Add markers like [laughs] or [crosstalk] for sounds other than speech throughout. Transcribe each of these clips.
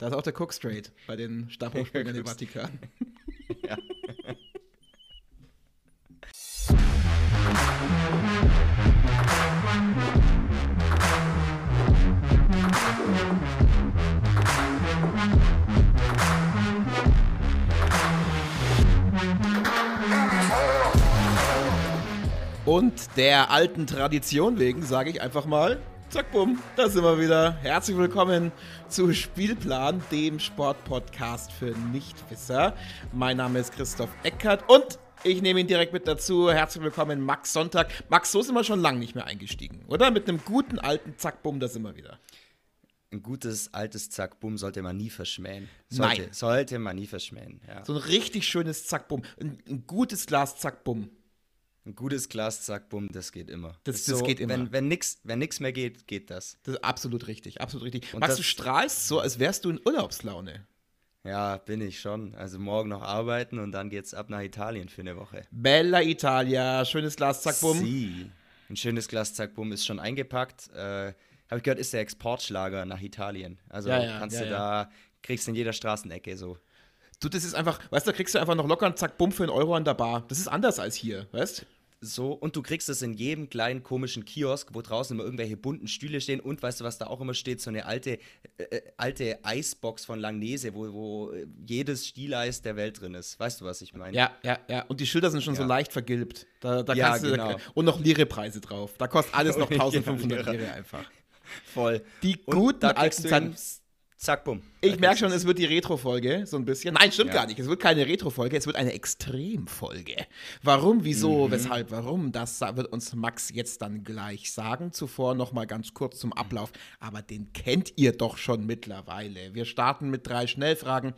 Da ist auch der Cook Straight bei den Stabhochsprungern im Vatikan. ja. Und der alten Tradition wegen sage ich einfach mal, zack, bumm, da sind wir wieder. Herzlich willkommen zu Spielplan, dem Sportpodcast für Nichtwisser. Mein Name ist Christoph Eckert und ich nehme ihn direkt mit dazu. Herzlich willkommen, Max Sonntag. Max, so sind wir schon lange nicht mehr eingestiegen, oder? Mit einem guten alten Zack, bumm, da sind wir wieder. Ein gutes altes Zack, bumm sollte man nie verschmähen. Sollte, Nein. Sollte man nie verschmähen, ja. So ein richtig schönes Zack, bumm. Ein, ein gutes Glas Zack, bumm. Ein gutes Glas, zack, bumm, das geht immer. Das- Ist das geht immer. Wenn, wenn nichts wenn nix mehr geht, geht das. Das ist absolut richtig, absolut richtig. Und Max, du strahlst so, als wärst du in Urlaubslaune. Ja, bin ich schon. Also morgen noch arbeiten und dann geht's ab nach Italien für eine Woche. Bella Italia, schönes Glas Zack, bumm. Sie. Ein schönes Glas, zack, bumm, ist schon eingepackt. Äh, Habe ich gehört, ist der Exportschlager nach Italien. Also Ja, ja, kannst ja, du da, kriegst in jeder Straßenecke so. Du, das ist einfach, weißt du, da kriegst du einfach noch locker einen Zack, bumm für einen Euro an der Bar. Das ist anders als hier, weißt So, und du kriegst es in jedem kleinen komischen Kiosk, wo draußen immer irgendwelche bunten Stühle stehen und weißt du, was da auch immer steht? So eine alte, äh, äh, alte Eisbox von Langnese, wo, wo äh, jedes Stieleis der Welt drin ist. Weißt du, was ich meine? Ja, ja, ja. Und die Schilder sind schon so Ja. leicht vergilbt. Da, da Ja, kannst du, genau. Und noch Lire-Preise drauf. Da kostet alles [laughs] noch Ja, 1500 Lire. Lire einfach. voll. Die Und guten da alten du ihn, Zack, bumm. Ich merke schon, es wird die Retro-Folge, so ein bisschen. Nein, stimmt Ja. gar nicht. Es wird keine Retro-Folge, es wird eine Extrem-Folge. Warum, wieso, Mhm. weshalb, warum, das wird uns Max jetzt dann gleich sagen. Zuvor noch mal ganz kurz zum Ablauf, aber den kennt ihr doch schon mittlerweile. Wir starten mit drei Schnellfragen,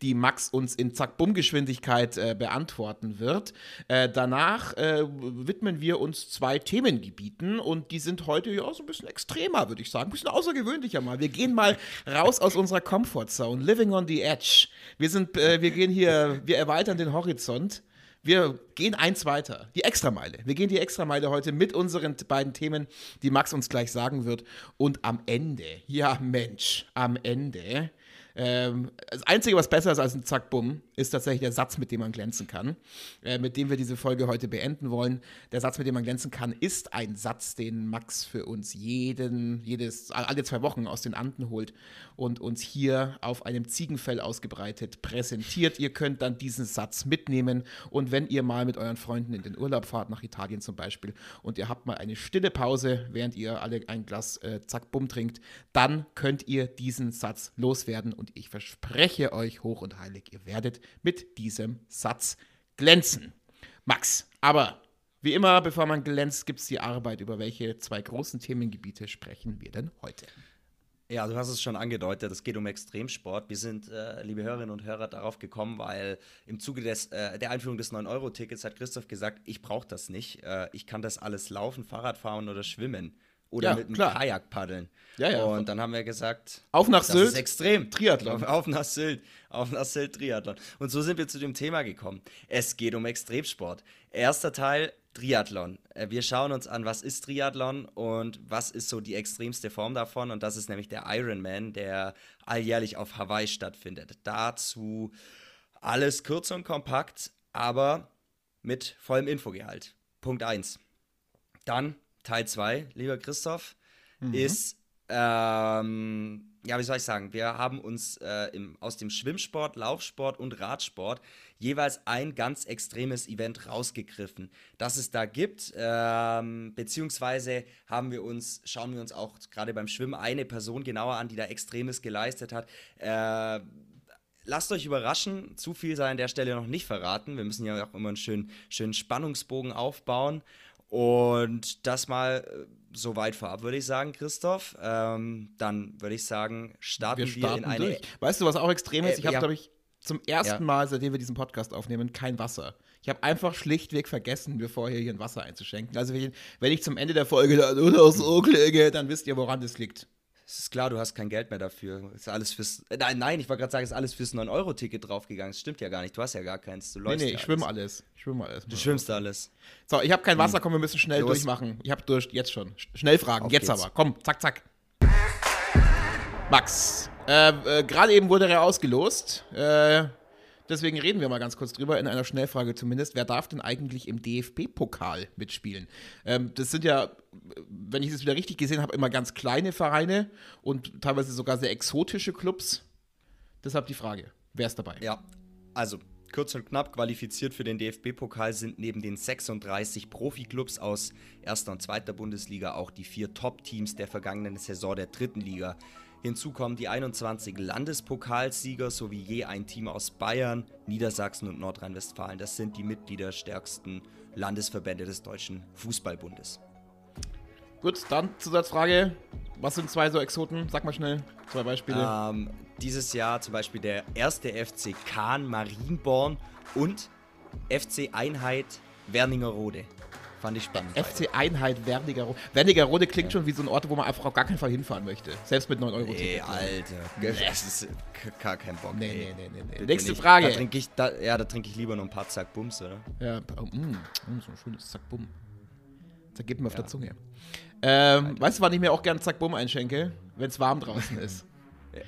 die Max uns in Zack-Bumm-Geschwindigkeit äh, beantworten wird. Äh, danach äh, widmen wir uns zwei Themengebieten und die sind heute ja so ein bisschen extremer, würde ich sagen. Ein bisschen außergewöhnlicher mal. Wir gehen mal raus [laughs] aus unserer Comfortzone, living on the edge. Wir sind, äh, wir gehen hier, wir erweitern den Horizont. Wir gehen eins weiter, die Extrameile. Wir gehen die Extrameile heute mit unseren beiden Themen, die Max uns gleich sagen wird. Und am Ende, ja Mensch, am Ende, ähm, das Einzige, was besser ist als ein Zack-Bumm, ist tatsächlich der Satz, mit dem man glänzen kann, äh, mit dem wir diese Folge heute beenden wollen. Der Satz, mit dem man glänzen kann, ist ein Satz, den Max für uns jeden, jedes, alle zwei Wochen aus den Anden holt und uns hier auf einem Ziegenfell ausgebreitet präsentiert. Ihr könnt dann diesen Satz mitnehmen und wenn ihr mal mit euren Freunden in den Urlaub fahrt, nach Italien zum Beispiel, und ihr habt mal eine stille Pause, während ihr alle ein Glas äh, Zack-Bumm trinkt, dann könnt ihr diesen Satz loswerden und ich verspreche euch hoch und heilig, ihr werdet mit diesem Satz glänzen. Max, aber wie immer, bevor man glänzt, gibt es die Arbeit. Über welche zwei großen Themengebiete sprechen wir denn heute? Ja, du hast es schon angedeutet, es geht um Extremsport. Wir sind, äh, liebe Hörerinnen und Hörer, darauf gekommen, weil im Zuge des, äh, der Einführung des 9-Euro-Tickets hat Christoph gesagt, ich brauche das nicht. Äh, ich kann das alles laufen, Fahrrad fahren oder schwimmen. Oder Ja, mit einem klar. Kajak paddeln. Ja, ja. Und dann haben wir gesagt, Auf nach das Sylt. ist extrem. Triathlon. Auf, [laughs] auf nach Sylt. Auf nach Sylt Triathlon. Und so sind wir zu dem Thema gekommen. Es geht um Extremsport. Erster Teil Triathlon. Äh, Wir schauen uns an, was ist Triathlon und was ist so die extremste Form davon. Und das ist nämlich der Ironman, der alljährlich auf Hawaii stattfindet. Dazu alles kurz und kompakt, aber mit vollem Infogehalt. Punkt 1. Dann Teil 2, lieber Christoph, ist, ähm, ja, wie soll ich sagen, wir haben uns äh, im, aus dem Schwimmsport, Laufsport und Radsport jeweils ein ganz extremes Event rausgegriffen, das es da gibt, ähm, beziehungsweise haben wir uns, schauen wir uns auch gerade beim Schwimmen eine Person genauer an, die da Extremes geleistet hat. Äh, Lasst euch überraschen, zu viel sei an der Stelle noch nicht verraten. Wir müssen ja auch immer einen schönen, schönen Spannungsbogen aufbauen. Und das mal äh, so weit vorab, würde ich sagen, Christoph. Ähm, dann würde ich sagen, starten Wir wir, starten in eine. durch. Weißt du, was auch extrem ist? Äh, Ich habe, ja. glaube ich, zum ersten Ja. Mal, seitdem wir diesen Podcast aufnehmen, kein Wasser. Ich habe einfach schlichtweg vergessen, mir vorher hier ein Wasser einzuschenken. Also, wenn ich, wenn ich zum Ende der Folge dann oder so klinge, dann wisst ihr, woran das liegt. Es ist klar, du hast kein Geld mehr dafür. Ist alles fürs. Äh, nein, nein, ich wollte gerade sagen, ist alles fürs 9-Euro-Ticket draufgegangen. Das stimmt ja gar nicht. Du hast ja gar keins. Du Nee, läufst nee, ja ich schwimme alles. Ich schwimme alles. Du schwimmst alles. So, ich habe kein Wasser, komm, wir müssen schnell Los. durchmachen. Ich habe durch, jetzt schon. Sch- Schnell fragen, Auf jetzt geht's. aber. Komm, zack, zack. Max, Äh, äh, Gerade eben wurde er ausgelost. Äh, deswegen reden wir mal ganz kurz drüber, in einer Schnellfrage zumindest. Wer darf denn eigentlich im DFB-Pokal mitspielen? Ähm, das sind ja, wenn ich das wieder richtig gesehen habe, immer ganz kleine Vereine und teilweise sogar sehr exotische Clubs. Deshalb die Frage: Wer ist dabei? Ja, also kurz und knapp qualifiziert für den DFB-Pokal sind neben den 36 Profiklubs aus erster und zweiter Bundesliga auch die vier Top-Teams der vergangenen Saison der dritten Liga. Hinzu kommen die 21 Landespokalsieger sowie je ein Team aus Bayern, Niedersachsen und Nordrhein-Westfalen. Das sind die mitgliederstärksten Landesverbände des Deutschen Fußballbundes. Gut, dann Zusatzfrage. Was sind zwei so Exoten? Sag mal schnell zwei Beispiele. Ähm, dieses Jahr zum Beispiel der erste FC Kahn Marienborn und FC Einheit Werningerode. Fand ich spannend. FC Einheit Wernigerode. Wernigerode klingt ja. schon wie so ein Ort, wo man einfach auf gar keinen Fall hinfahren möchte. Selbst mit 9 Euro Nee, Alter. Das ist gar kein Bock. Nee, nee, nee, nee. Nächste Frage. Da trinke ich, da, ja, da trinke ich lieber noch ein paar Zack Bums, oder? Ja, oh, mm, so ein schönes Zack Bum. Zergibt mir auf ja. der Zunge. Ähm, weißt du, wann ich mir auch gerne Zack Bumm einschenke? Wenn es warm draußen ist. [laughs]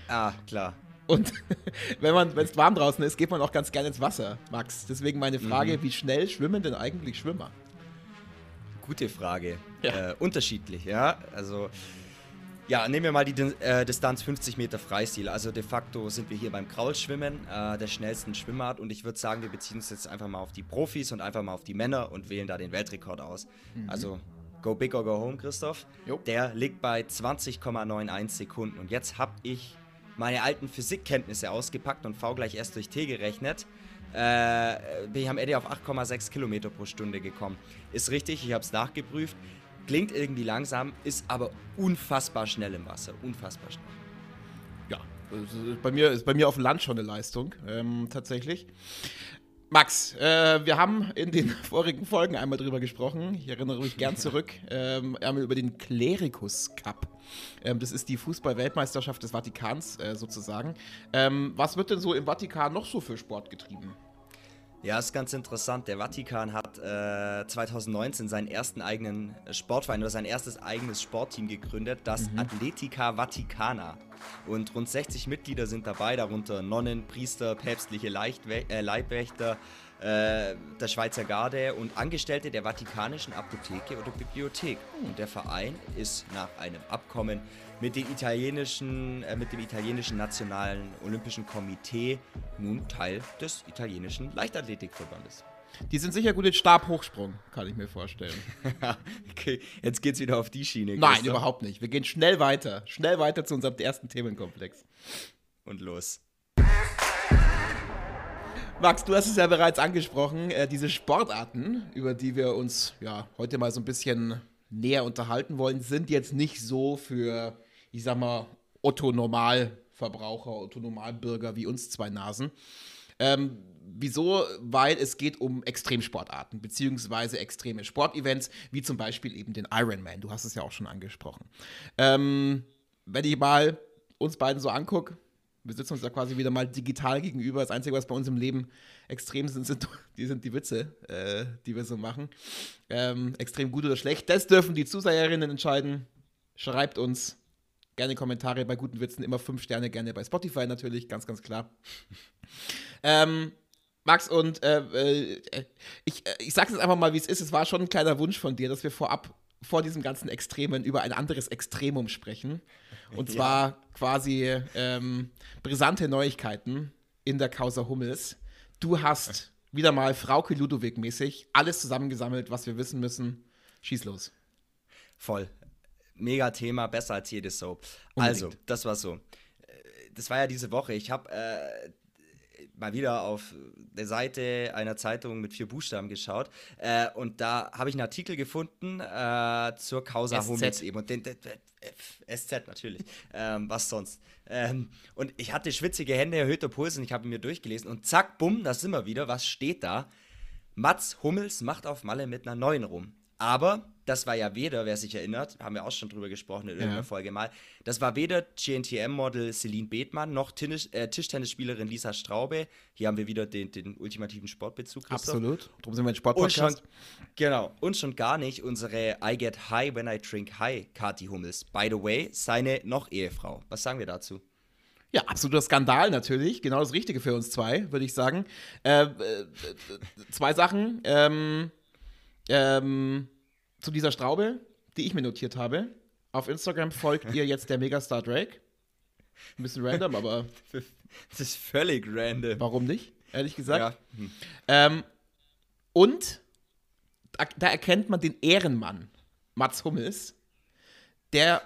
Ah, klar. Und [laughs] wenn es warm draußen ist, geht man auch ganz gerne ins Wasser, Max. Deswegen meine Frage, mhm. wie schnell schwimmen denn eigentlich Schwimmer? Gute Frage. Ja. Äh, unterschiedlich, ja. Also, ja, nehmen wir mal die äh, Distanz 50 Meter Freistil. Also de facto sind wir hier beim Kraulschwimmen, äh, der schnellsten Schwimmart. Und ich würde sagen, wir beziehen uns jetzt einfach mal auf die Profis und einfach mal auf die Männer und wählen da den Weltrekord aus. Mhm. Also Go Big or Go Home, Christoph. Jo. Der liegt bei 20,91 Sekunden. Und jetzt habe ich meine alten Physikkenntnisse ausgepackt und V gleich erst durch T gerechnet. Äh, bin ich am Ende auf 8,6 Kilometer pro Stunde gekommen. Ist richtig, ich habe es nachgeprüft. Klingt irgendwie langsam, ist aber unfassbar schnell im Wasser. Unfassbar schnell. Ja, bei mir ist bei mir auf dem Land schon eine Leistung, ähm, tatsächlich. Max, äh, wir haben in den [laughs] vorigen Folgen einmal drüber gesprochen. Ich erinnere mich gern zurück. [laughs] Ähm, einmal über den Clericus Cup. Ähm, das ist die Fußball-Weltmeisterschaft des Vatikans äh, sozusagen. Ähm, was wird denn so im Vatikan noch so für Sport getrieben? Ja, ist ganz interessant. Der Vatikan hat äh, 2019 seinen ersten eigenen Sportverein oder sein erstes eigenes Sportteam gegründet, das mhm. Atletica Vaticana. Und rund 60 Mitglieder sind dabei, darunter Nonnen, Priester, päpstliche Leichtwä äh, Leibwächter, äh, der Schweizer Garde und Angestellte der Vatikanischen Apotheke oder Bibliothek. Und der Verein ist nach einem Abkommen mit, den italienischen, äh, mit dem italienischen Nationalen Olympischen Komitee nun Teil des italienischen Leichtathletikverbandes. Die sind sicher gut in Stabhochsprung, kann ich mir vorstellen. [laughs] okay, jetzt geht's wieder auf die Schiene. Nein, überhaupt nicht. Wir gehen schnell weiter. Schnell weiter zu unserem ersten Themenkomplex. Und los. Max, du hast es ja bereits angesprochen, äh, diese Sportarten, über die wir uns ja heute mal so ein bisschen näher unterhalten wollen, sind jetzt nicht so für, ich sag mal, Otto Normalverbraucher, Otto Normalbürger wie uns zwei Nasen. Ähm, wieso? Weil es geht um Extremsportarten, beziehungsweise extreme Sportevents, wie zum Beispiel eben den Ironman. Du hast es ja auch schon angesprochen. Ähm, wenn ich mal uns beiden so angucke, wir sitzen uns da quasi wieder mal digital gegenüber. Das Einzige, was bei uns im Leben extrem sind, sind [laughs] die, sind die Witze, äh, die wir so machen. Ähm, extrem gut oder schlecht. Das dürfen die Zuseherinnen entscheiden. Schreibt uns gerne Kommentare bei guten Witzen, immer fünf Sterne, gerne bei Spotify natürlich, ganz, ganz klar. [laughs] ähm, Max, und äh, äh, ich, äh, ich sage es einfach mal, wie es ist. Es war schon ein kleiner Wunsch von dir, dass wir vorab vor diesem ganzen Extremen über ein anderes Extremum sprechen. Und zwar ja. quasi ähm, brisante Neuigkeiten in der Causa Hummels. Du hast wieder mal Frauke Ludowig mäßig alles zusammengesammelt, was wir wissen müssen. Schieß los. Voll. Mega Thema, besser als jedes Soap. Unbedingt. Also, das war so. Äh, das war ja diese Woche. Ich habe äh, mal wieder auf der Seite einer Zeitung mit vier Buchstaben geschaut äh, und da habe ich einen Artikel gefunden äh, zur Causa Hummels eben und den, den, den SZ natürlich, ähm, was sonst. Ähm, und ich hatte schwitzige Hände, erhöhter Puls und ich habe mir durchgelesen und zack, bumm, da sind wir wieder. Was steht da? Mats Hummels macht auf Malle mit einer neuen rum. Aber das war ja weder, wer sich erinnert, haben wir auch schon drüber gesprochen in irgendeiner ja. Folge mal, das war weder GNTM-Model Celine Bethmann noch Tisch, äh, Tischtennisspielerin Lisa Straube. Hier haben wir wieder den, den ultimativen Sportbezug. Christoph. Absolut. Darum sind wir ein Sportpodcast. genau. Und schon gar nicht unsere I Get High When I Drink High Kati Hummels. By the way, seine noch Ehefrau. Was sagen wir dazu? Ja, absoluter Skandal natürlich. Genau das Richtige für uns zwei, würde ich sagen. Äh, äh, zwei Sachen ähm, ähm, zu dieser Straube, die ich mir notiert habe. Auf Instagram folgt ihr jetzt der Megastar Drake. Ein bisschen random, aber. [laughs] Das ist völlig random. Warum nicht? Ehrlich gesagt. Ja. Hm. Ähm, und da, da erkennt man den Ehrenmann, Mats Hummels. Der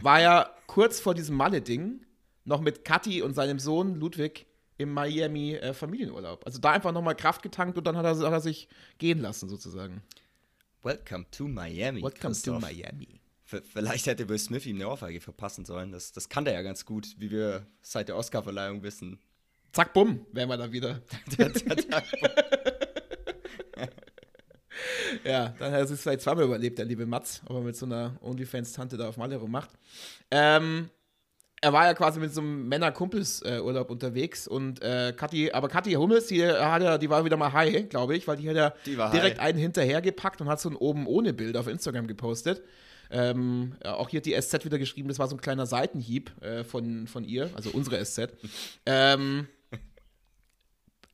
war ja kurz vor diesem Malle-Ding noch mit Kathi und seinem Sohn Ludwig im Miami äh, Familienurlaub. Also da einfach nochmal Kraft getankt und dann hat er, hat er, sich gehen lassen, sozusagen. Welcome to Miami. Welcome Christoph. to Miami. V vielleicht hätte Will Smith ihm eine Ohrfeige verpassen sollen. Das, das kann der ja ganz gut, wie wir seit der Oscarverleihung wissen. Zack, bumm, wären wir da wieder. [laughs] [laughs] ja, dann hat er sich vielleicht zweimal überlebt, der liebe Mats, aber mit so einer OnlyFans-Tante da auf Malle rummacht. Ähm, er war ja quasi mit so einem Männer-Kumpels-Urlaub unterwegs und äh, Kathi, aber Kathi Hummels, die, hat ja, die war wieder mal high, glaube ich, weil die hat ja direkt high. einen hinterhergepackt und hat so ein oben ohne Bild auf Instagram gepostet. Ähm, auch hier hat die SZ wieder geschrieben, das war so ein kleiner Seitenhieb äh, von, von ihr, also unsere SZ. ähm,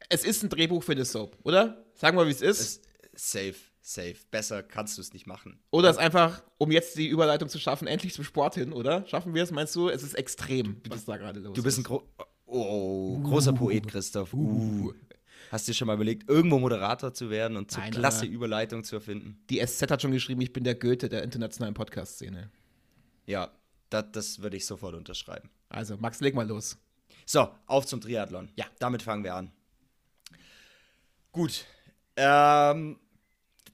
es ist ein Drehbuch für eine Soap, oder? Sagen wir, wie es ist. Safe, safe. Besser kannst du es nicht machen. Oder es einfach, um jetzt die Überleitung zu schaffen, endlich zum Sport hin, oder? Schaffen wir es, meinst du? Es ist extrem, wie das da gerade los Du bist ein gro oh, großer uh, Poet, Christoph. Uh. Hast du dir schon mal überlegt, irgendwo Moderator zu werden und zur Nein, klasse Überleitung zu erfinden? Die SZ hat schon geschrieben, ich bin der Goethe der internationalen Podcast-Szene. Ja, das, das würde ich sofort unterschreiben. Also, Max, leg mal los. So, auf zum Triathlon. Ja, damit fangen wir an. Gut. Ähm,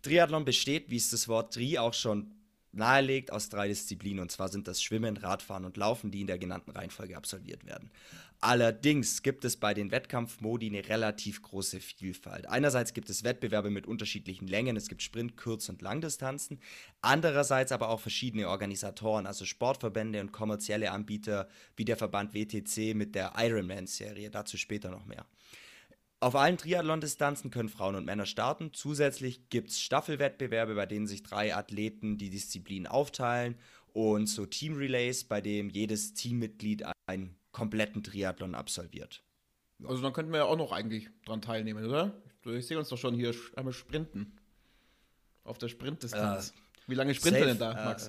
Triathlon besteht, wie es das Wort Tri auch schon nahelegt, aus drei Disziplinen. Und zwar sind das Schwimmen, Radfahren und Laufen, die in der genannten Reihenfolge absolviert werden. Allerdings gibt es bei den Wettkampfmodi eine relativ große Vielfalt. Einerseits gibt es Wettbewerbe mit unterschiedlichen Längen, es gibt Sprint-, Kurz- und Langdistanzen. Andererseits aber auch verschiedene Organisatoren, also Sportverbände und kommerzielle Anbieter wie der Verband WTC mit der Ironman-Serie. Dazu später noch mehr. Auf allen Triathlon-Distanzen können Frauen und Männer starten. Zusätzlich gibt es Staffelwettbewerbe, bei denen sich drei Athleten die Disziplin aufteilen und so Team-Relays, bei dem jedes Teammitglied einen kompletten Triathlon absolviert. Also dann könnten wir ja auch noch eigentlich dran teilnehmen, oder? Ich sehe uns doch schon hier einmal sprinten. Auf der Sprintdistanz. Äh, Wie lange sprintet denn da, Max?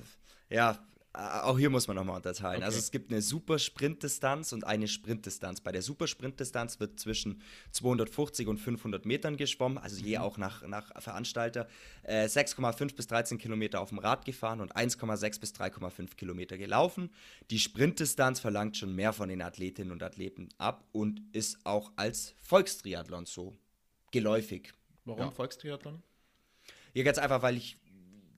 Äh, ja, auch hier muss man nochmal unterteilen. Okay. Also es gibt eine Super-Sprintdistanz und eine Sprintdistanz. Bei der Super-Sprintdistanz wird zwischen 250 und 500 Metern geschwommen, also je mhm. auch nach, nach Veranstalter. Äh, 6,5 bis 13 Kilometer auf dem Rad gefahren und 1,6 bis 3,5 Kilometer gelaufen. Die Sprintdistanz verlangt schon mehr von den Athletinnen und Athleten ab und ist auch als Volkstriathlon so geläufig. Warum ja. Volkstriathlon? Hier ganz einfach, weil ich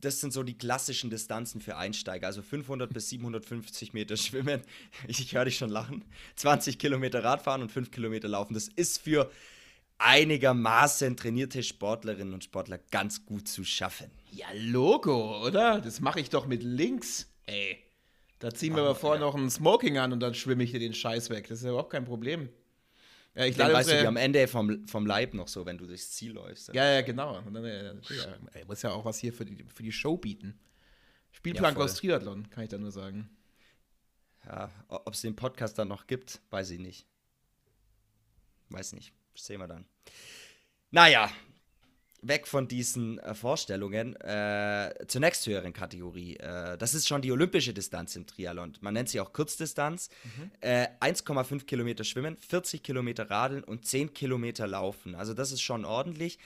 das sind so die klassischen Distanzen für Einsteiger. Also 500 bis 750 Meter [laughs] schwimmen. Ich, ich höre dich schon lachen. 20 Kilometer Radfahren und 5 Kilometer laufen. Das ist für einigermaßen trainierte Sportlerinnen und Sportler ganz gut zu schaffen. Ja, Logo, oder? Das mache ich doch mit links. Ey. Da ziehen wir aber vorher ja. noch ein Smoking an und dann schwimme ich dir den Scheiß weg. Das ist ja überhaupt kein Problem. Ja, ich dann weißt du die am Ende vom, vom Leib noch so, wenn du durchs Ziel läufst. Ja, ja, genau. Und dann, ja, ja, muss ja auch was hier für die, für die Show bieten. Spielplan ja, aus Triathlon, kann ich da nur sagen. Ja, ob es den Podcast dann noch gibt, weiß ich nicht. Weiß nicht. sehen wir dann. Naja, weg von diesen äh, Vorstellungen äh, zur nächsthöheren Kategorie. Äh, das ist schon die olympische Distanz im Triathlon. Man nennt sie auch Kurzdistanz. Mhm. 1,5 äh, Kilometer schwimmen, 40 Kilometer radeln und 10 Kilometer laufen. Also das ist schon ordentlich.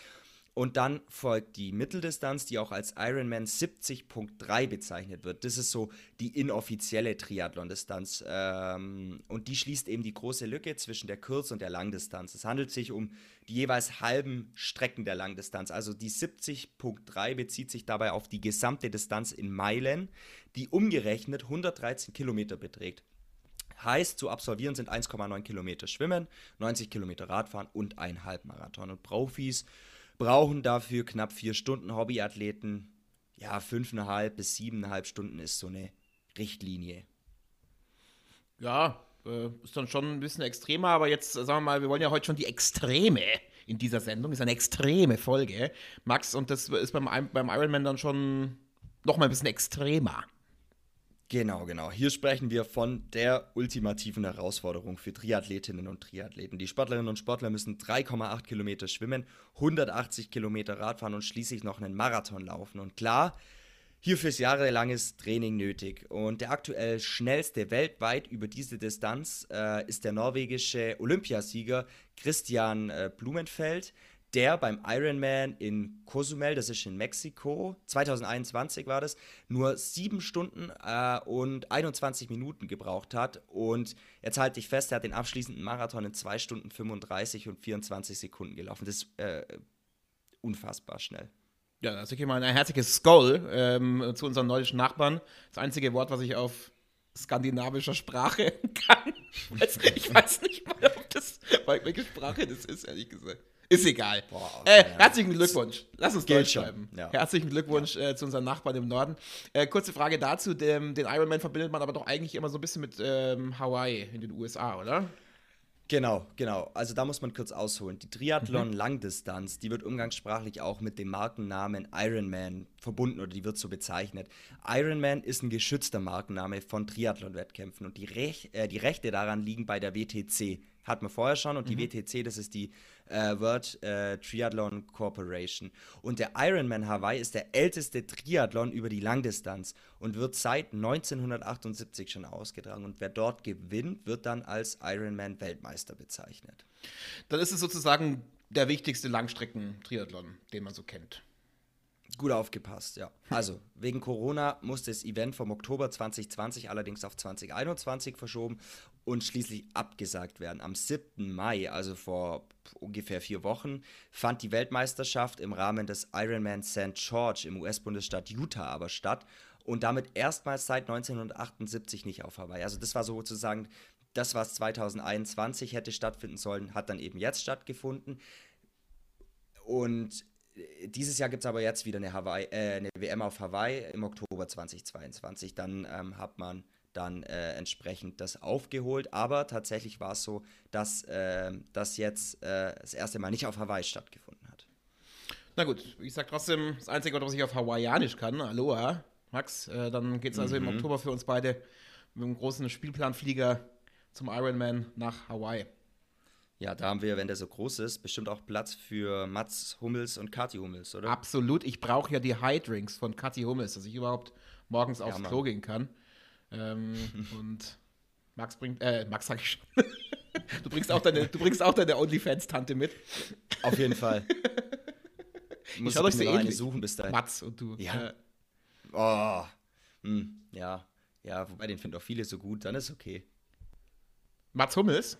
Und dann folgt die Mitteldistanz, die auch als Ironman 70.3 bezeichnet wird. Das ist so die inoffizielle Triathlon-Distanz. Ähm, und die schließt eben die große Lücke zwischen der Kurz- und der Langdistanz. Es handelt sich um die jeweils halben Strecken der Langdistanz. Also die 70.3 bezieht sich dabei auf die gesamte Distanz in Meilen, die umgerechnet 113 Kilometer beträgt. Heißt, zu absolvieren sind 1,9 Kilometer Schwimmen, 90 Kilometer Radfahren und ein Halbmarathon. Und Profis brauchen dafür knapp vier Stunden Hobbyathleten. Ja, fünfeinhalb bis siebeneinhalb Stunden ist so eine Richtlinie. Ja, äh, ist dann schon ein bisschen extremer, aber jetzt sagen wir mal, wir wollen ja heute schon die Extreme in dieser Sendung. Ist eine extreme Folge, Max, und das ist beim, beim Ironman dann schon noch mal ein bisschen extremer. Genau, genau. Hier sprechen wir von der ultimativen Herausforderung für Triathletinnen und Triathleten. Die Sportlerinnen und Sportler müssen 3,8 Kilometer schwimmen, 180 Kilometer Radfahren und schließlich noch einen Marathon laufen. Und klar, hierfür ist jahrelanges Training nötig. Und der aktuell schnellste weltweit über diese Distanz äh, ist der norwegische Olympiasieger Christian äh, Blumenfeld der beim Ironman in Cozumel, das ist in Mexiko, 2021 war das, nur sieben Stunden äh, und 21 Minuten gebraucht hat. Und jetzt halte ich fest, er hat den abschließenden Marathon in 2 Stunden 35 und 24 Sekunden gelaufen. Das ist äh, unfassbar schnell. Ja, also ich mal ein herzliches Skoll ähm, zu unseren nordischen Nachbarn. Das einzige Wort, was ich auf skandinavischer Sprache [laughs] kann. Ich weiß nicht mal, ob das, welche Sprache das ist, ehrlich gesagt. Ist egal. Boah, okay, äh, herzlichen Glückwunsch. Lass uns Deutsch schreiben. Ja. Herzlichen Glückwunsch ja. äh, zu unseren Nachbarn im Norden. Äh, kurze Frage dazu: dem, Den Ironman verbindet man aber doch eigentlich immer so ein bisschen mit ähm, Hawaii in den USA, oder? Genau, genau. Also da muss man kurz ausholen. Die Triathlon-Langdistanz, mhm. die wird umgangssprachlich auch mit dem Markennamen Ironman verbunden oder die wird so bezeichnet. Ironman ist ein geschützter Markenname von Triathlon-Wettkämpfen und die, Rech äh, die Rechte daran liegen bei der WTC. Hat man vorher schon und mhm. die WTC, das ist die äh, World äh, Triathlon Corporation. Und der Ironman Hawaii ist der älteste Triathlon über die Langdistanz und wird seit 1978 schon ausgetragen. Und wer dort gewinnt, wird dann als Ironman Weltmeister bezeichnet. Dann ist es sozusagen der wichtigste Langstrecken-Triathlon, den man so kennt. Gut aufgepasst, ja. Also, wegen Corona musste das Event vom Oktober 2020 allerdings auf 2021 verschoben und schließlich abgesagt werden. Am 7. Mai, also vor ungefähr vier Wochen, fand die Weltmeisterschaft im Rahmen des Ironman St. George im US-Bundesstaat Utah aber statt und damit erstmals seit 1978 nicht auf Hawaii. Also, das war sozusagen das, was 2021 hätte stattfinden sollen, hat dann eben jetzt stattgefunden. Und dieses Jahr gibt es aber jetzt wieder eine, Hawaii, äh, eine WM auf Hawaii im Oktober 2022. Dann ähm, hat man dann äh, entsprechend das aufgeholt. Aber tatsächlich war es so, dass äh, das jetzt äh, das erste Mal nicht auf Hawaii stattgefunden hat. Na gut, ich sag trotzdem, das Einzige, was ich auf Hawaiianisch kann, Aloha, Max, äh, dann geht es also mhm. im Oktober für uns beide mit einem großen Spielplanflieger zum Ironman nach Hawaii. Ja, da haben wir, wenn der so groß ist, bestimmt auch Platz für Mats Hummels und Kati Hummels, oder? Absolut. Ich brauche ja die High Drinks von Kati Hummels, dass ich überhaupt morgens aufs ja, Klo gehen kann. Ähm, [laughs] und Max bringt, äh, Max sag ich schon. [laughs] du bringst auch deine, du bringst auch deine OnlyFans-Tante mit. Auf jeden Fall. [laughs] ich muss euch so ähnlich suchen bis dahin. Mats und du. Ja. Äh. Oh. Hm. Ja. Ja, wobei den finden auch viele so gut, dann ist okay. Mats Hummels?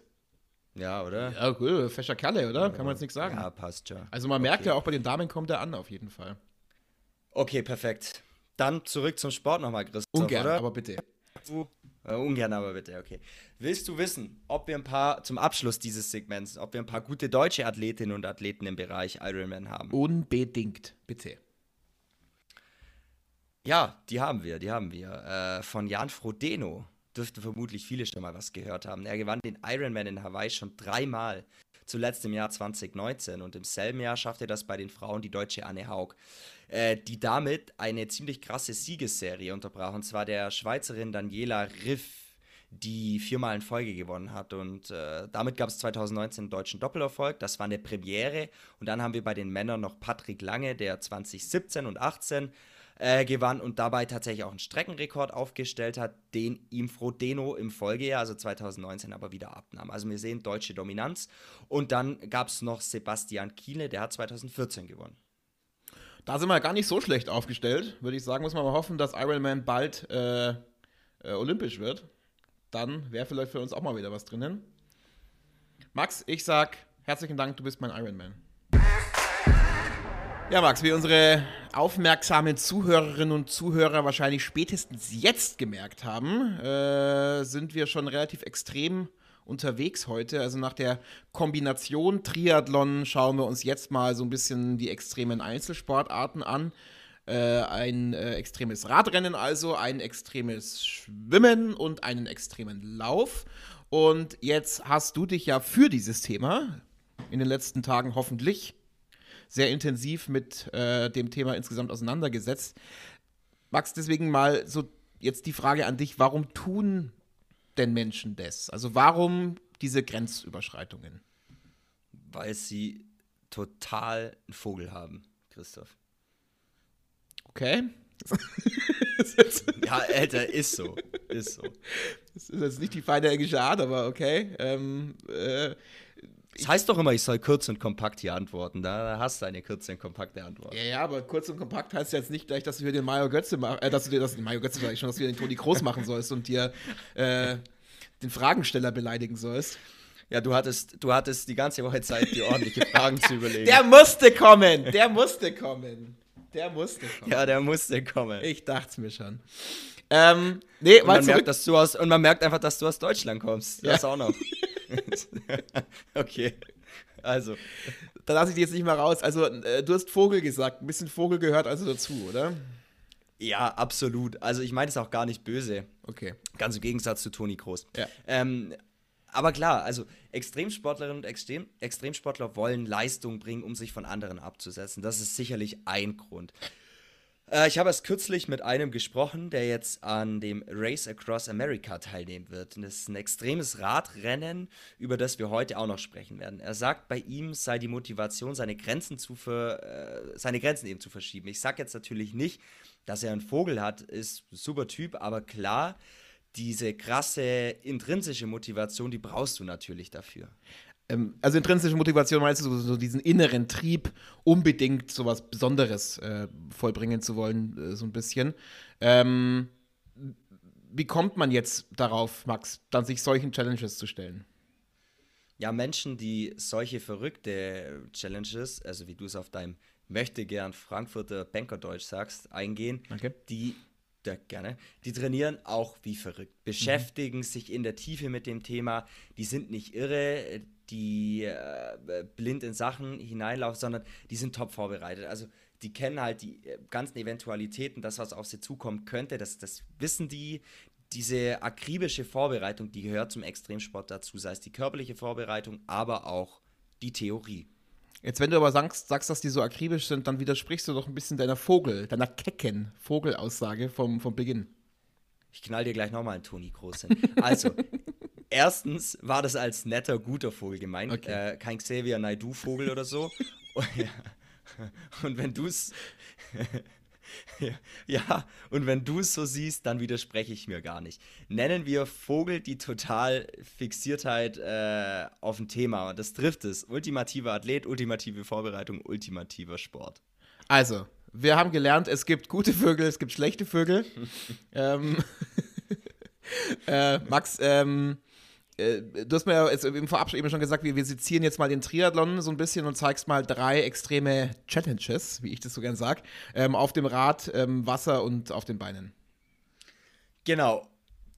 Ja, oder? Ja, cool, fescher Kerle, oder? Kann man jetzt nichts sagen. Ja, passt schon. Also man merkt okay. ja auch bei den Damen kommt er an, auf jeden Fall. Okay, perfekt. Dann zurück zum Sport nochmal, Christoph, Ungern, oder? aber bitte. Du, äh, ungern, aber bitte, okay. Willst du wissen, ob wir ein paar, zum Abschluss dieses Segments, ob wir ein paar gute deutsche Athletinnen und Athleten im Bereich Ironman haben? Unbedingt, bitte. Ja, die haben wir, die haben wir. Äh, von Jan Frodeno dürften vermutlich viele schon mal was gehört haben. Er gewann den Ironman in Hawaii schon dreimal, zuletzt im Jahr 2019 und im selben Jahr schaffte das bei den Frauen die deutsche Anne Haug, äh, die damit eine ziemlich krasse Siegesserie unterbrach und zwar der Schweizerin Daniela Riff die viermal in Folge gewonnen hat. Und äh, damit gab es 2019 einen deutschen Doppelerfolg. Das war eine Premiere. Und dann haben wir bei den Männern noch Patrick Lange, der 2017 und 18 äh, gewann und dabei tatsächlich auch einen Streckenrekord aufgestellt hat, den ihm Frodeno im Folgejahr, also 2019, aber wieder abnahm. Also wir sehen deutsche Dominanz. Und dann gab es noch Sebastian Kiele, der hat 2014 gewonnen. Da sind wir gar nicht so schlecht aufgestellt, würde ich sagen. Muss man mal hoffen, dass Ironman bald äh, äh, olympisch wird. Dann wäre vielleicht für uns auch mal wieder was drinnen. Max, ich sag herzlichen Dank, du bist mein Ironman. Ja, Max, wie unsere aufmerksamen Zuhörerinnen und Zuhörer wahrscheinlich spätestens jetzt gemerkt haben, äh, sind wir schon relativ extrem unterwegs heute. Also nach der Kombination Triathlon schauen wir uns jetzt mal so ein bisschen die extremen Einzelsportarten an. Äh, ein äh, extremes Radrennen also, ein extremes Schwimmen und einen extremen Lauf. Und jetzt hast du dich ja für dieses Thema in den letzten Tagen hoffentlich sehr intensiv mit äh, dem Thema insgesamt auseinandergesetzt. Max, deswegen mal so jetzt die Frage an dich, warum tun denn Menschen das? Also warum diese Grenzüberschreitungen? Weil sie total einen Vogel haben, Christoph. Okay. [laughs] ja, Alter, ist so. Ist so. Das ist jetzt nicht die feine englische Art, aber okay. Ähm, äh, das heißt doch immer, ich soll kurz und kompakt hier antworten. Da hast du eine kurze und kompakte Antwort. Ja, ja, aber kurz und kompakt heißt jetzt nicht gleich, dass du dir den Mario Götze machst, äh, dass du dir das, Mario Götze sag ich schon, dass du dir den Toni Groß machen sollst und dir äh, den Fragensteller beleidigen sollst. Ja, du hattest, du hattest die ganze Woche Zeit, dir ordentliche Fragen zu überlegen. Der musste kommen! Der musste kommen! Der musste kommen. Ja, der musste kommen. Ich dachte mir schon. Ähm, nee, und man, merkt, dass du aus, und man merkt einfach, dass du aus Deutschland kommst. Das ja. auch noch. [laughs] [laughs] okay. Also. Da lasse ich dich jetzt nicht mal raus. Also, äh, du hast Vogel gesagt. Ein bisschen Vogel gehört also dazu, oder? Ja, absolut. Also, ich meine es auch gar nicht böse. Okay. Ganz im Gegensatz zu Toni Kroos. Ja. Ähm, aber klar, also Extremsportlerinnen und Extrem Extremsportler wollen Leistung bringen, um sich von anderen abzusetzen. Das ist sicherlich ein Grund. Äh, ich habe erst kürzlich mit einem gesprochen, der jetzt an dem Race Across America teilnehmen wird. Und das ist ein extremes Radrennen, über das wir heute auch noch sprechen werden. Er sagt, bei ihm sei die Motivation, seine Grenzen, zu ver äh, seine Grenzen eben zu verschieben. Ich sage jetzt natürlich nicht, dass er einen Vogel hat, ist ein super Typ, aber klar, diese krasse intrinsische Motivation, die brauchst du natürlich dafür. Ähm, also intrinsische Motivation meinst du so, so, diesen inneren Trieb, unbedingt so was Besonderes äh, vollbringen zu wollen, äh, so ein bisschen. Ähm, wie kommt man jetzt darauf, Max, dann sich solchen Challenges zu stellen? Ja, Menschen, die solche verrückte Challenges, also wie du es auf deinem möchte gern Frankfurter Bankerdeutsch sagst, eingehen, okay. die ja, gerne. Die trainieren auch wie verrückt, beschäftigen mhm. sich in der Tiefe mit dem Thema. Die sind nicht irre, die äh, blind in Sachen hineinlaufen, sondern die sind top vorbereitet. Also die kennen halt die äh, ganzen Eventualitäten, das, was auf sie zukommen könnte, das, das wissen die. Diese akribische Vorbereitung, die gehört zum Extremsport dazu, sei es die körperliche Vorbereitung, aber auch die Theorie. Jetzt, wenn du aber sagst, sagst, dass die so akribisch sind, dann widersprichst du doch ein bisschen deiner Vogel, deiner kecken Vogelaussage vom, vom Beginn. Ich knall dir gleich nochmal einen Toni Groß hin. Also, [laughs] erstens war das als netter, guter Vogel gemeint. Okay. Äh, kein Xavier Naidu-Vogel oder so. [laughs] Und wenn du es. ja, und wenn du es [laughs] so siehst, dann widerspreche ich mir gar nicht. Nennen wir Vogel die total Fixiertheit äh, auf ein Thema. Und das trifft es. Ultimativer Athlet, ultimative Vorbereitung, ultimativer Sport. Also, wir haben gelernt, es gibt gute Vögel, es gibt schlechte Vögel. [laughs] ähm, äh, Max, ähm, äh, du hast mir ja jetzt im Vorab eben schon gesagt, wir, wir sezieren jetzt mal den Triathlon so ein bisschen und zeigst mal drei extreme Challenges, wie ich das so gern sage, ähm, auf dem Rad, ähm, Wasser und auf den Beinen. Genau,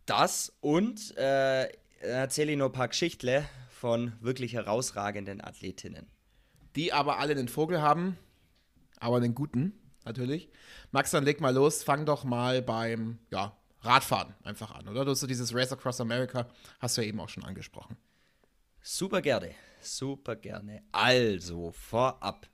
das und äh, erzähle ich nur ein paar Geschichtle von wirklich herausragenden Athletinnen. Die aber alle einen Vogel haben, aber einen guten, natürlich. Max, dann leg mal los, fang doch mal beim, ja, Radfahren einfach an, oder? Du hast so dieses Race Across America, hast du ja eben auch schon angesprochen. Super gerne, super gerne. Also, vorab.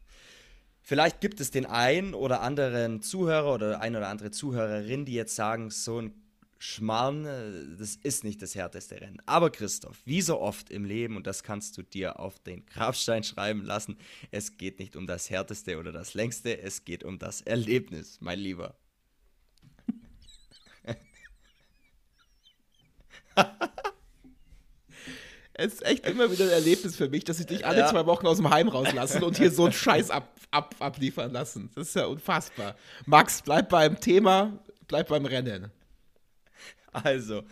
Vielleicht gibt es den einen oder anderen Zuhörer oder eine oder andere Zuhörerin, die jetzt sagen, so ein Schmarrn, äh, das ist nicht das härteste Rennen. Aber Christoph, wie so oft im Leben, und das kannst du dir auf den Grabstein schreiben lassen, es geht nicht um das härteste oder das längste, es geht um das Erlebnis, mein Lieber. [laughs] es ist echt immer wieder ein Erlebnis für mich, dass ich dich alle ja. zwei Wochen aus dem Heim rauslassen und hier so einen Scheiß ab, ab, abliefern lassen. Das ist ja unfassbar. Max, bleib beim Thema, bleib beim Rennen. Also,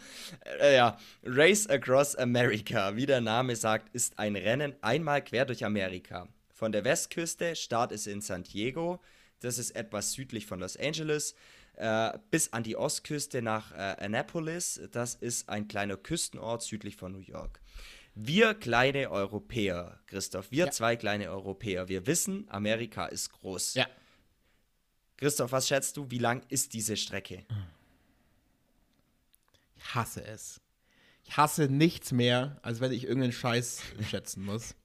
äh, ja, Race Across America, wie der Name sagt, ist ein Rennen einmal quer durch Amerika. Von der Westküste, Start ist in San Diego, das ist etwas südlich von Los Angeles äh, bis an die Ostküste nach äh, Annapolis. Das ist ein kleiner Küstenort südlich von New York. Wir kleine Europäer, Christoph, wir ja. zwei kleine Europäer, wir wissen, Amerika ist groß. Ja. Christoph, was schätzt du, wie lang ist diese Strecke? Ich hasse es. Ich hasse nichts mehr, als wenn ich irgendeinen Scheiß schätzen muss.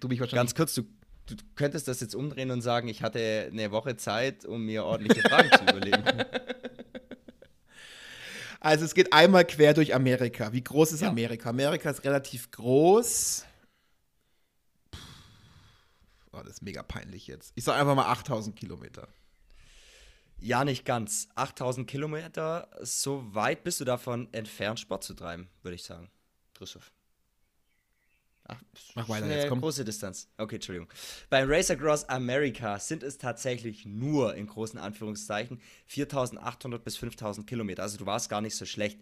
du mich wahrscheinlich Ganz kurz, du du könntest das jetzt umdrehen und sagen, ich hatte eine Woche Zeit, um mir ordentliche Fragen zu überlegen. [laughs] Also es geht einmal quer durch Amerika. Wie groß ist ja. Amerika? Amerika ist relativ groß. Oh, das ist mega peinlich jetzt. Ich sage einfach mal 8000 Kilometer. Ja, nicht ganz. 8000 Kilometer, so weit bist du davon entfernt, Sport zu treiben, würde ich sagen. Christoph. Ach, Mach weiter jetzt, komm. Große Distanz. Okay, Entschuldigung. Beim Race Across America sind es tatsächlich nur in großen Anführungszeichen 4800 bis 5000 Kilometer. Also du warst gar nicht so schlecht.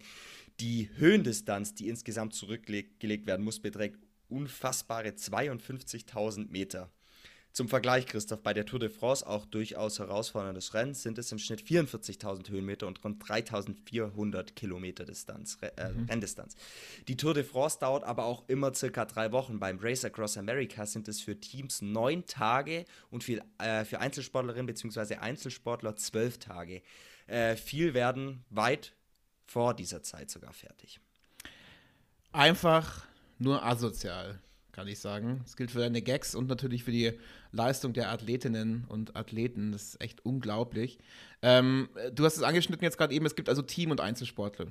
Die Höhendistanz, die insgesamt zurückgelegt werden muss, beträgt unfassbare 52.000 Meter. Zum Vergleich, Christoph, bei der Tour de France, auch durchaus herausforderndes Rennen, sind es im Schnitt 44.000 Höhenmeter und rund 3.400 Kilometer Distanz, äh, mhm. Renndistanz. Die Tour de France dauert aber auch immer circa drei Wochen. Beim Race Across America sind es für Teams neun Tage und für, äh, für Einzelsportlerinnen bzw. Einzelsportler zwölf Tage. Äh, viel werden weit vor dieser Zeit sogar fertig. Einfach nur asozial kann ich sagen. Das gilt für deine Gags und natürlich für die Leistung der Athletinnen und Athleten. Das ist echt unglaublich. Ähm, du hast es angeschnitten jetzt gerade eben, es gibt also Team- und Einzelsportler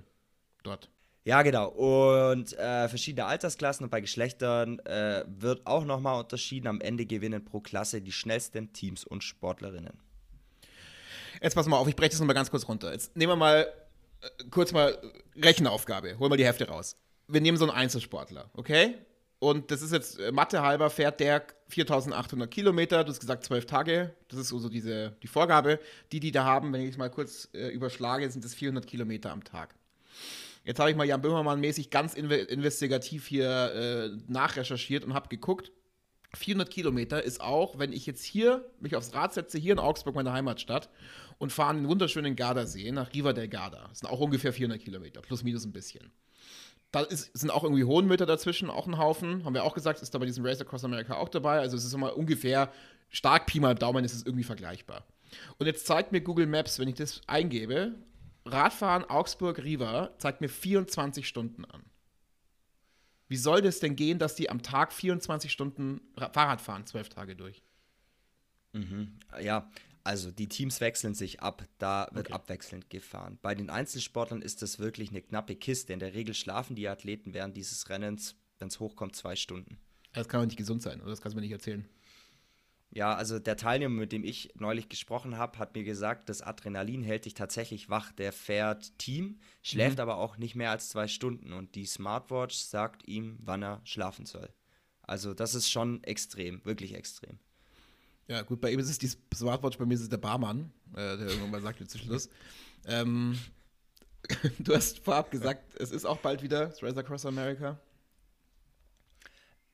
dort. Ja, genau. Und äh, verschiedene Altersklassen und bei Geschlechtern äh, wird auch nochmal unterschieden. Am Ende gewinnen pro Klasse die schnellsten Teams und Sportlerinnen. Jetzt pass mal auf, ich breche das nochmal ganz kurz runter. Jetzt nehmen wir mal äh, kurz mal Rechenaufgabe. Holen wir die Hefte raus. Wir nehmen so einen Einzelsportler, okay? Und das ist jetzt äh, Mathe halber, fährt der 4800 Kilometer, du hast gesagt zwölf Tage, das ist so diese, die Vorgabe. Die, die da haben, wenn ich es mal kurz äh, überschlage, sind das 400 Kilometer am Tag. Jetzt habe ich mal Jan Böhmermann mäßig ganz investigativ hier äh, nachrecherchiert und habe geguckt. 400 Kilometer ist auch, wenn ich jetzt hier mich aufs Rad setze, hier in Augsburg, meine Heimatstadt, und fahre den wunderschönen Gardasee nach Riva del Garda. Das sind auch ungefähr 400 Kilometer, plus minus ein bisschen. Da ist, sind auch irgendwie Hohenmütter dazwischen, auch ein Haufen. Haben wir auch gesagt, ist da bei diesem Race Across America auch dabei. Also es ist immer ungefähr, stark Pi mal Daumen ist es irgendwie vergleichbar. Und jetzt zeigt mir Google Maps, wenn ich das eingebe, Radfahren Augsburg-Riva zeigt mir 24 Stunden an. Wie soll das denn gehen, dass die am Tag 24 Stunden Fahrrad fahren, zwölf Tage durch? Mhm. Ja, also die Teams wechseln sich ab, da wird okay. abwechselnd gefahren. Bei den Einzelsportlern ist das wirklich eine knappe Kiste. In der Regel schlafen die Athleten während dieses Rennens, wenn es hochkommt, zwei Stunden. Das kann doch nicht gesund sein, oder? Das kannst du mir nicht erzählen. Ja, also der Teilnehmer, mit dem ich neulich gesprochen habe, hat mir gesagt, das Adrenalin hält dich tatsächlich wach. Der fährt Team, schläft mhm. aber auch nicht mehr als zwei Stunden und die Smartwatch sagt ihm, wann er schlafen soll. Also das ist schon extrem, wirklich extrem. Ja, gut, bei ihm ist es die Smartwatch, bei mir ist es der Barmann, äh, der irgendwann mal sagte zu Schluss. Ähm, [laughs] du hast vorab gesagt, es ist auch bald wieder Race Across America.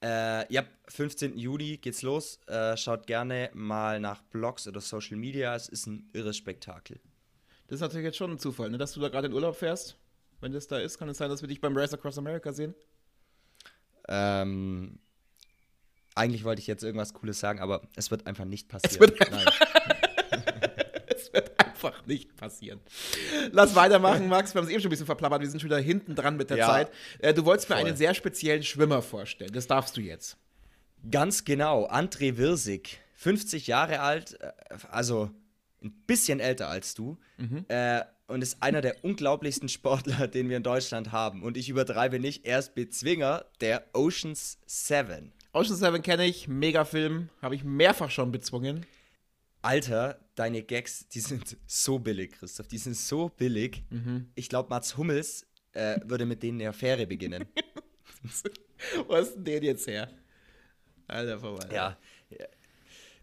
Äh, ja, 15. Juli geht's los. Äh, schaut gerne mal nach Blogs oder Social Media. Es ist ein irres Spektakel. Das ist natürlich jetzt schon ein Zufall, ne? dass du da gerade in Urlaub fährst. Wenn das da ist, kann es sein, dass wir dich beim Race Across America sehen? Ähm, eigentlich wollte ich jetzt irgendwas Cooles sagen, aber es wird einfach nicht passieren. Es wird einfach, [laughs] es wird einfach nicht passieren. Lass [laughs] weitermachen, Max. Wir haben es eben schon ein bisschen verplappert. Wir sind schon wieder hinten dran mit der ja, Zeit. Äh, du wolltest mir voll. einen sehr speziellen Schwimmer vorstellen. Das darfst du jetzt. Ganz genau. André Wirsig, 50 Jahre alt, äh, also ein bisschen älter als du. Mhm. Äh, und ist einer der unglaublichsten Sportler, den wir in Deutschland haben. Und ich übertreibe nicht, er ist Bezwinger der Oceans 7. Ocean 7 kenne ich, Megafilm, habe ich mehrfach schon bezwungen. Alter, deine Gags, die sind so billig, Christoph. Die sind so billig. Mhm. Ich glaube, Mats Hummels äh, würde mit denen eine Affäre beginnen. [laughs] Wo ist denn den jetzt her? Alter, vorbei. Ja. ja.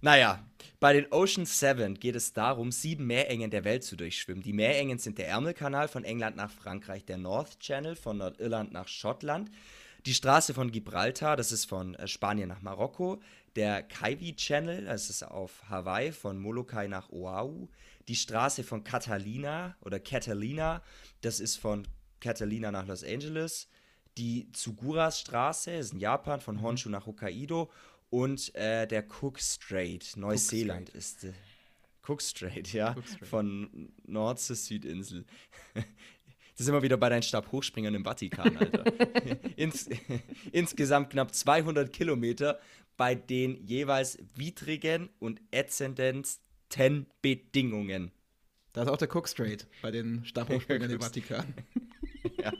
Naja, bei den Ocean 7 geht es darum, sieben Meerengen der Welt zu durchschwimmen. Die Meerengen sind der Ärmelkanal von England nach Frankreich, der North Channel von Nordirland nach Schottland, die Straße von Gibraltar, das ist von äh, Spanien nach Marokko. Der Kaiwi Channel, das ist auf Hawaii von Molokai nach Oahu. Die Straße von Catalina oder Catalina, das ist von Catalina nach Los Angeles. Die Tsuguras Straße ist in Japan von mhm. Honshu nach Hokkaido. Und äh, der Cook Strait, Neuseeland ist. Äh, Cook Strait, ja. Cook Strait. Von Nord zur Südinsel. Das sind wir wieder bei deinen Stabhochspringern im Vatikan, Alter. [laughs] Ins, [laughs] insgesamt knapp 200 Kilometer bei den jeweils widrigen und ätzendsten Bedingungen. Da ist auch der Cook Straight bei den Stabhochspringern [laughs] im Vatikan. Ja.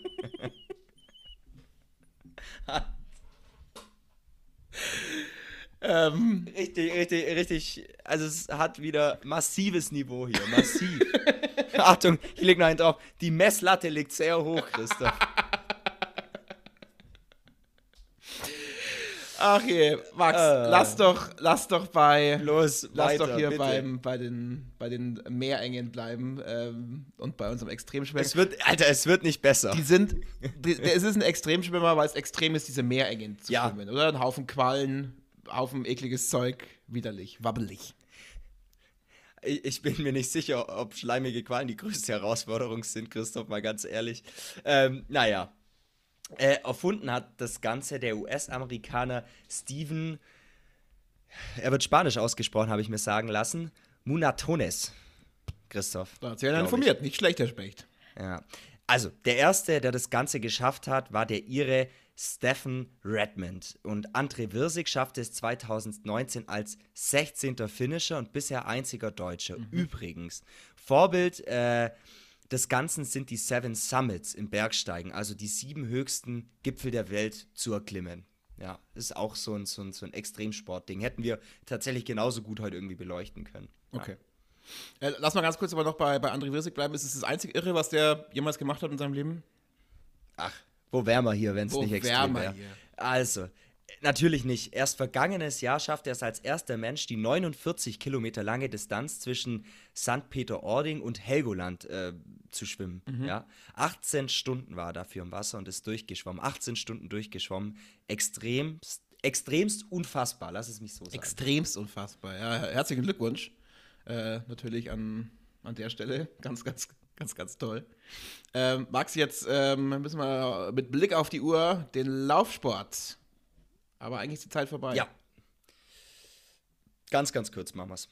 ähm, richtig, richtig, richtig. Also es hat wieder massives Niveau hier. Massiv. [laughs] Achtung, ich leg noch einen drauf. Die Messlatte liegt sehr hoch, Christoph. Ach je, Max, äh, lass doch, lass doch bei, los, lass weiter, doch hier beim, bei den, bei den Meerengen bleiben ähm, und bei unserem Extremschwimmer. Es wird, Alter, es wird nicht besser. Die sind, die, es ist ein Extremschwimmer, weil es extrem ist, diese Meerengen zu ja. schwimmen, oder? Ein Haufen Quallen, Haufen ekliges Zeug, widerlich, wabbelig. Ich bin mir nicht sicher, ob schleimige Qualen die größte Herausforderung sind, Christoph, mal ganz ehrlich. Ähm, naja, äh, erfunden hat das Ganze der US-Amerikaner Steven, er wird Spanisch ausgesprochen, habe ich mir sagen lassen, Munatones. Christoph. Da hat sich ja informiert, nicht schlechter Specht. Ja. Also, der erste, der das Ganze geschafft hat, war der Ire Stephen Redmond. Und André Wirsig schaffte es 2019 als 16. Finisher und bisher einziger Deutscher. Mhm. Übrigens, Vorbild äh, des Ganzen sind die Seven Summits im Bergsteigen, also die sieben höchsten Gipfel der Welt zu erklimmen. Ja, ist auch so ein, so ein, so ein Extremsportding. Hätten wir tatsächlich genauso gut heute irgendwie beleuchten können. Okay. Ja. Äh, lass mal ganz kurz aber noch bei, bei André Wirsig bleiben. Ist es das einzige Irre, was der jemals gemacht hat in seinem Leben? Ach, wo wären wir hier, wenn es nicht extrem wäre? Also, Natürlich nicht. Erst vergangenes Jahr schaffte er es als erster Mensch, die 49 Kilometer lange Distanz zwischen St. Peter-Ording und Helgoland äh, zu schwimmen. Mhm. Ja? 18 Stunden war er dafür im Wasser und ist durchgeschwommen. 18 Stunden durchgeschwommen. Extremst, extremst unfassbar, lass es mich so sagen. Extremst unfassbar. Ja, herzlichen Glückwunsch. Äh, natürlich an, an der Stelle. Ganz, ganz, ganz, ganz toll. Ähm, Max, jetzt ähm, müssen wir mit Blick auf die Uhr den Laufsport aber eigentlich ist die Zeit vorbei. Ja. Ganz, ganz kurz machen wir's.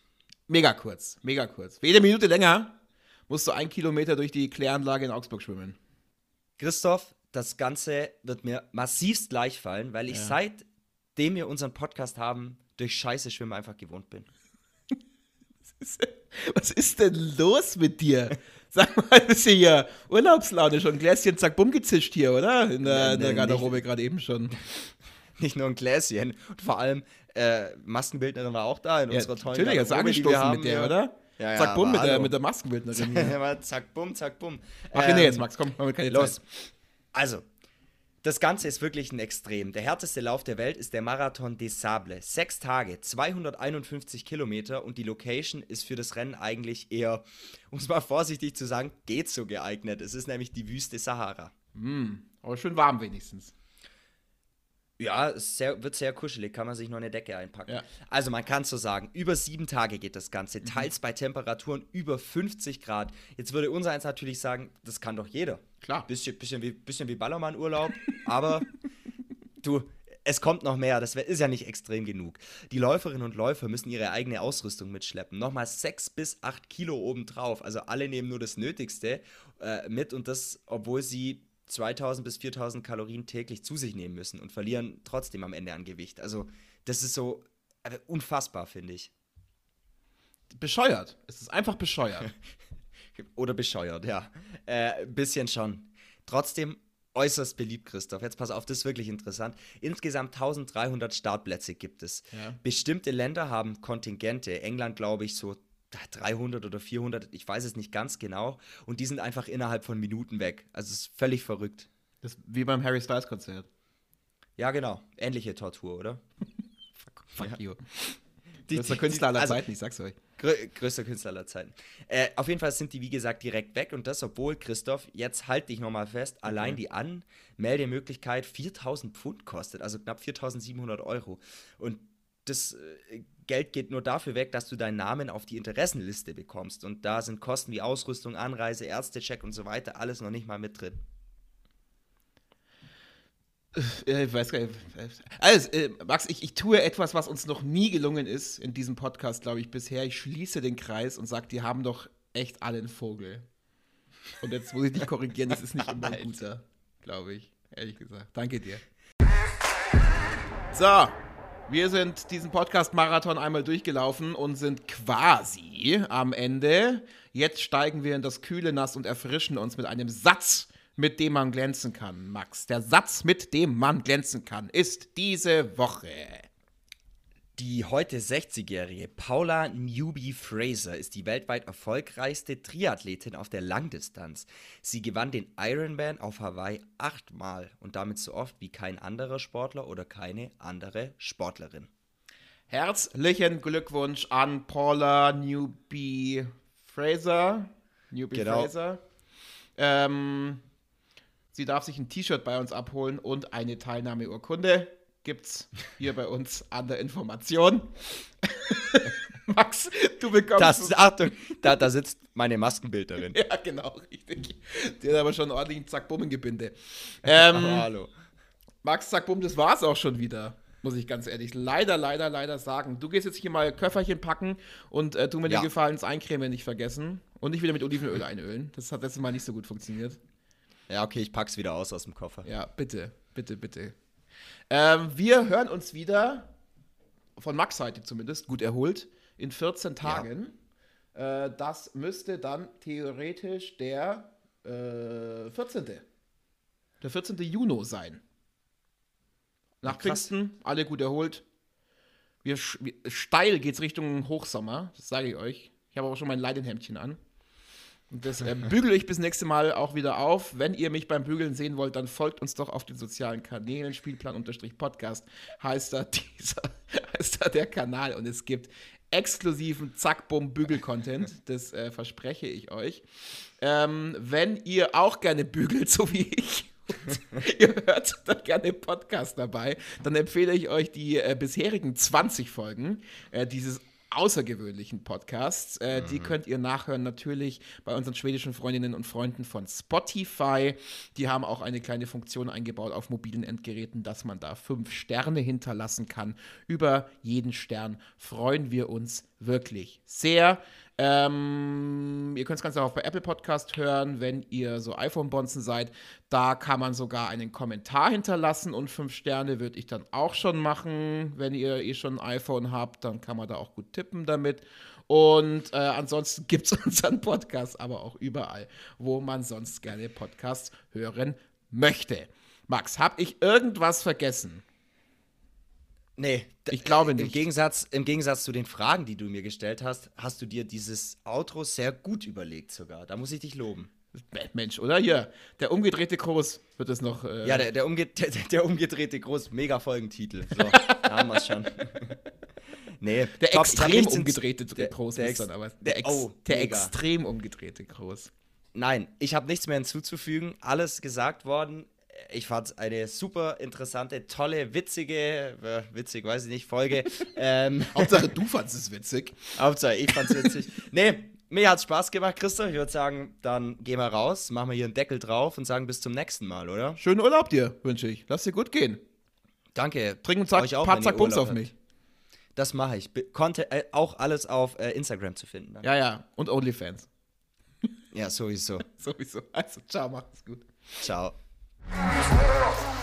Mega kurz, mega kurz. Für jede Minute länger musst du ein Kilometer durch die Kläranlage in Augsburg schwimmen. Christoph, das Ganze wird mir massivst gleich fallen, weil ich ja. seitdem wir unseren Podcast haben, durch Scheiße schwimmen einfach gewohnt bin. [laughs] Was ist denn los mit dir? Sag mal, ist hier Urlaubslaune schon ein Gläschen zack bumm gezischt hier, oder? In der, nee, in der Garderobe gerade eben schon. [laughs] nicht nur ein Gläschen. Und vor allem, äh, Maskenbildnerin war auch da in ja, unserer tollen Natürlich, du angestoßen mit der, oder? Ja, ja, zack, bumm, mit der, mit der Maskenbildnerin. [laughs] zack, bumm, zack, bumm. Mach ähm, jetzt, Max, komm, wir keine Los. Zeit. Also, das Ganze ist wirklich ein Extrem. Der härteste Lauf der Welt ist der Marathon des Sables. Sechs Tage, 251 Kilometer und die Location ist für das Rennen eigentlich eher, [laughs] um es mal vorsichtig zu sagen, geht so geeignet. Es ist nämlich die Wüste Sahara. Mm, aber schön warm wenigstens. Ja, es sehr, wird sehr kuschelig, kann man sich noch eine Decke einpacken. Ja. Also man kann so sagen, über sieben Tage geht das Ganze, mhm. teils bei Temperaturen über 50 Grad. Jetzt würde unser eins natürlich sagen, das kann doch jeder. Klar. Bisschen, bisschen wie, bisschen wie Ballermann-Urlaub, [laughs] aber du, es kommt noch mehr, das ist ja nicht extrem genug. Die Läuferinnen und Läufer müssen ihre eigene Ausrüstung mitschleppen. Nochmal sechs bis acht Kilo obendrauf. Also alle nehmen nur das Nötigste äh, mit und das, obwohl sie 2000 bis 4000 Kalorien täglich zu sich nehmen müssen und verlieren trotzdem am Ende an Gewicht. Also, das ist so äh, unfassbar, finde ich. Bescheuert. Es ist einfach bescheuert. [laughs] Oder bescheuert, ja. Äh, bisschen schon. Trotzdem äußerst beliebt, Christoph. Jetzt pass auf, das ist wirklich interessant. Insgesamt 1300 Startplätze gibt es. Ja. Bestimmte Länder haben Kontingente. England, glaube ich, so 300 oder 400, ich weiß es nicht ganz genau. Und die sind einfach innerhalb von Minuten weg. Also es ist völlig verrückt. Das ist wie beim Harry Styles Konzert. Ja, genau. Ähnliche Tortur, oder? [laughs] fuck, fuck ja. you. Die, größter Künstler aller also, Zeiten, ich sag's euch. Grö größter Künstler aller Zeiten. Äh, auf jeden Fall sind die, wie gesagt, direkt weg. Und das, obwohl, Christoph, jetzt halt dich nochmal fest, okay. allein die Anmeldemöglichkeit 4000 Pfund kostet, also knapp 4700 Euro. Und das äh, Geld geht nur dafür weg, dass du deinen Namen auf die Interessenliste bekommst. Und da sind Kosten wie Ausrüstung, Anreise, Ärztecheck und so weiter alles noch nicht mal mit drin. Äh, ich weiß gar nicht. Also, äh, Max, ich, ich tue etwas, was uns noch nie gelungen ist in diesem Podcast, glaube ich, bisher. Ich schließe den Kreis und sage, die haben doch echt alle einen Vogel. Und jetzt muss ich dich korrigieren, das ist nicht immer ein guter, glaube ich, ehrlich gesagt. Danke dir. So, Wir sind diesen Podcast-Marathon einmal durchgelaufen und sind quasi am Ende. Jetzt steigen wir in das kühle Nass und erfrischen uns mit einem Satz, mit dem man glänzen kann. Max, der Satz, mit dem man glänzen kann, ist diese Woche. Die heute 60-jährige Paula Newby Fraser ist die weltweit erfolgreichste Triathletin auf der Langdistanz. Sie gewann den Ironman auf Hawaii achtmal und damit so oft wie kein anderer Sportler oder keine andere Sportlerin. Herzlichen Glückwunsch an Paula Newby Fraser. Newby genau. Fraser. Ähm, sie darf sich ein T-Shirt bei uns abholen und eine Teilnahmeurkunde gibt's hier bei uns an der Information. [laughs] Max, du bekommst. Das, Achtung, da, da sitzt meine Maskenbildnerin. [laughs] ja, genau, richtig. Die hat aber schon ordentlich ein Zack-Bumm-Gebinde. Ähm, [laughs] hallo. Max, Zack-Bumm, das war's auch schon wieder. Muss ich ganz ehrlich leider, leider, leider sagen. Du gehst jetzt hier mal Köfferchen packen und äh, tu mir ja. den Gefallen, das Eincremen nicht vergessen. Und nicht wieder mit Olivenöl einölen. Das hat letztes Mal nicht so gut funktioniert. Ja, okay, ich pack's wieder aus aus dem Koffer. Ja, bitte, bitte, bitte. Ähm, wir hören uns wieder, von Max Seite zumindest, gut erholt, in 14 Tagen. Ja. Äh, das müsste dann theoretisch der äh, 14. Der 14. Juni sein. Nach Ach, Pfingsten, alle gut erholt. Wir, wir, steil geht's Richtung Hochsommer, das sage ich euch. Ich habe aber schon mein Leidenhemdchen an. Und das äh, bügele ich bis nächste Mal auch wieder auf. Wenn ihr mich beim Bügeln sehen wollt, dann folgt uns doch auf den sozialen Kanälen. Spielplan-Podcast heißt da, [laughs] dieser, heißt da der Kanal. Und es gibt exklusiven Zack-Bumm-Bügel-Content. Das äh, verspreche ich euch. Ähm, wenn ihr auch gerne bügelt, [laughs] so wie ich, ihr hört da gerne Podcast dabei, dann empfehle ich euch die äh, bisherigen 20 Folgen äh, dieses außergewöhnlichen Podcasts. Äh, mhm. Die könnt ihr nachhören natürlich bei unseren schwedischen Freundinnen und Freunden von Spotify. Die haben auch eine kleine Funktion eingebaut auf mobilen Endgeräten, dass man da fünf Sterne hinterlassen kann. Über jeden Stern freuen wir uns wirklich sehr. Ähm, ihr könnt es ganz auch bei Apple Podcast hören, wenn ihr so iPhone-Bonzen seid. Da kann man sogar einen Kommentar hinterlassen und fünf Sterne würde ich dann auch schon machen. Wenn ihr eh schon ein iPhone habt, dann kann man da auch gut tippen damit. Und äh, ansonsten [laughs] gibt es unseren Podcast aber auch überall, wo man sonst gerne Podcasts hören möchte. Max, habe ich irgendwas vergessen? Nee, ich glaube nicht. Im Gegensatz, Im Gegensatz zu den Fragen, die du mir gestellt hast, hast du dir dieses Outro sehr gut überlegt sogar. Da muss ich dich loben. Mensch, oder? Hier, der umgedrehte Groß wird es noch. Äh ja, der, der, umge [laughs] der, der, umgedrehte Groß, mega Folgentitel. So, da haben wir es schon. [laughs] nee, der top, extrem umgedrehte der, Groß der, ist dann aber. Der, ex, oh, der extrem umgedrehte Groß. Nein, ich habe nichts mehr hinzuzufügen. Alles gesagt worden ich fand es eine super interessante, tolle, witzige, äh, witzig, weiß ich nicht, Folge. [laughs] ähm, Hauptsache du fandest es witzig. Hauptsache ich fand es witzig. nee, mir hat es Spaß gemacht, Christoph. Ich würde sagen, dann gehen wir raus, machen wir hier einen Deckel drauf und sagen bis zum nächsten Mal, oder? Schönen Urlaub dir, wünsche ich. Lass dir gut gehen. Danke. Trink und zack, auch, paar Zack Bums auf mich. Das mache ich. Konnte äh, auch alles auf äh, Instagram zu finden. Dann. Ja, ja. Und OnlyFans. ja, sowieso. [laughs] sowieso. Also, ciao, macht's gut. Ciao. i'm sorry